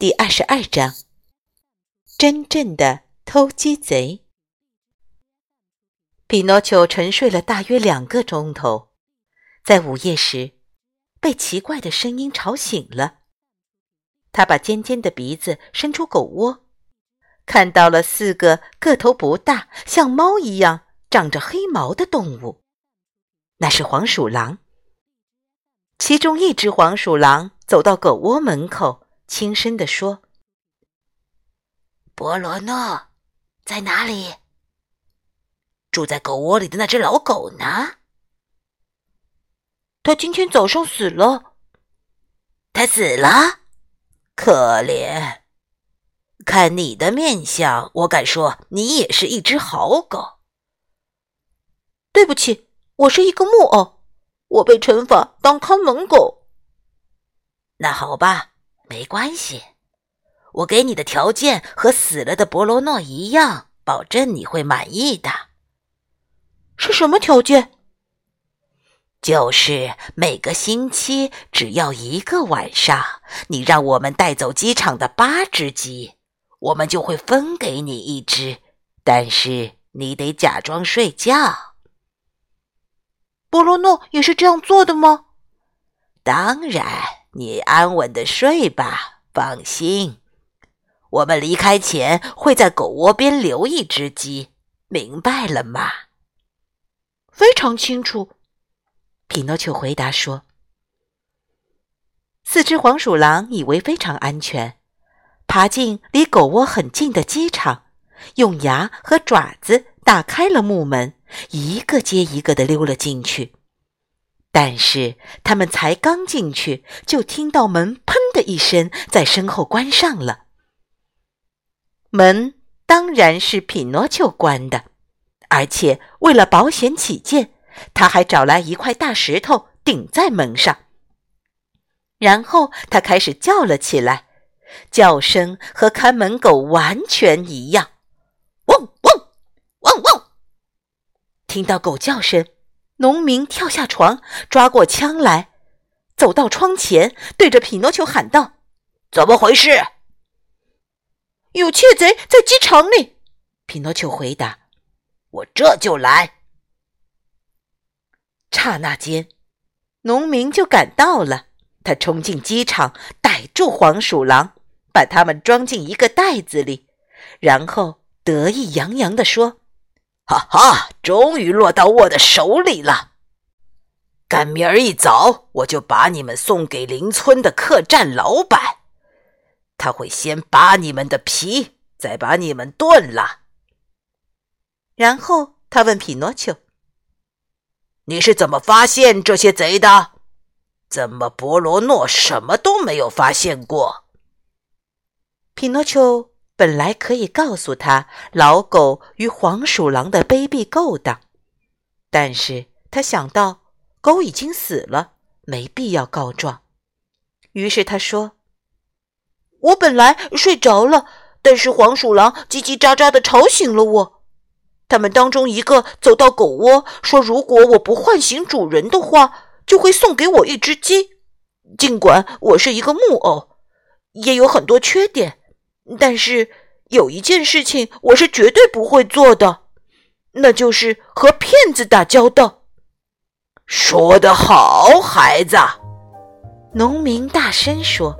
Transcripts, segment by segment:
第二十二章。真正的偷鸡贼。匹诺丘沉睡了大约两个钟头，在午夜时被奇怪的声音吵醒了。他把尖尖的鼻子伸出狗窝，看到了四个个头不大、像猫一样长着黑毛的动物，那是黄鼠狼。其中一只黄鼠狼走到狗窝门口，轻声地说。博罗诺在哪里？住在狗窝里的那只老狗呢？他今天早上死了。他死了，可怜。看你的面相，我敢说你也是一只好狗。对不起，我是一个木偶，我被惩罚当看门狗。那好吧，没关系。我给你的条件和死了的博罗诺一样，保证你会满意的。是什么条件？就是每个星期只要一个晚上，你让我们带走机场的八只鸡，我们就会分给你一只。但是你得假装睡觉。博罗诺也是这样做的吗？当然，你安稳的睡吧，放心。我们离开前会在狗窝边留一只鸡，明白了吗？非常清楚，匹诺丘回答说。四只黄鼠狼以为非常安全，爬进离狗窝很近的鸡场，用牙和爪子打开了木门，一个接一个的溜了进去。但是他们才刚进去，就听到门“砰”的一声在身后关上了。门当然是匹诺丘关的，而且为了保险起见，他还找来一块大石头顶在门上。然后他开始叫了起来，叫声和看门狗完全一样，汪汪汪汪！听到狗叫声，农民跳下床，抓过枪来，走到窗前，对着匹诺丘喊道：“怎么回事？”有窃贼在机场里，匹诺丘回答：“我这就来。”刹那间，农民就赶到了。他冲进机场，逮住黄鼠狼，把它们装进一个袋子里，然后得意洋洋地说：“哈哈，终于落到我的手里了！赶明儿一早，我就把你们送给邻村的客栈老板。”他会先扒你们的皮，再把你们炖了。然后他问匹诺丘：“你是怎么发现这些贼的？怎么博罗诺什么都没有发现过？”匹诺丘本来可以告诉他老狗与黄鼠狼的卑鄙勾当，但是他想到狗已经死了，没必要告状，于是他说。我本来睡着了，但是黄鼠狼叽叽喳喳的吵醒了我。他们当中一个走到狗窝，说：“如果我不唤醒主人的话，就会送给我一只鸡。”尽管我是一个木偶，也有很多缺点，但是有一件事情我是绝对不会做的，那就是和骗子打交道。说得好，孩子！农民大声说。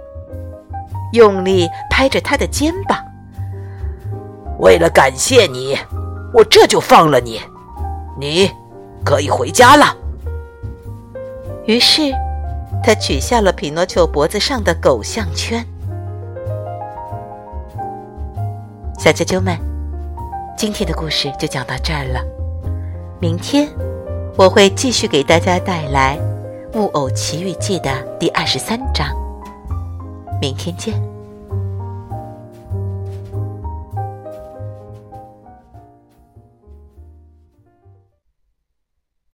用力拍着他的肩膀。为了感谢你，我这就放了你，你可以回家了。于是，他取下了匹诺丘脖子上的狗项圈。小啾啾们，今天的故事就讲到这儿了。明天我会继续给大家带来《木偶奇遇记》的第二十三章。明天见。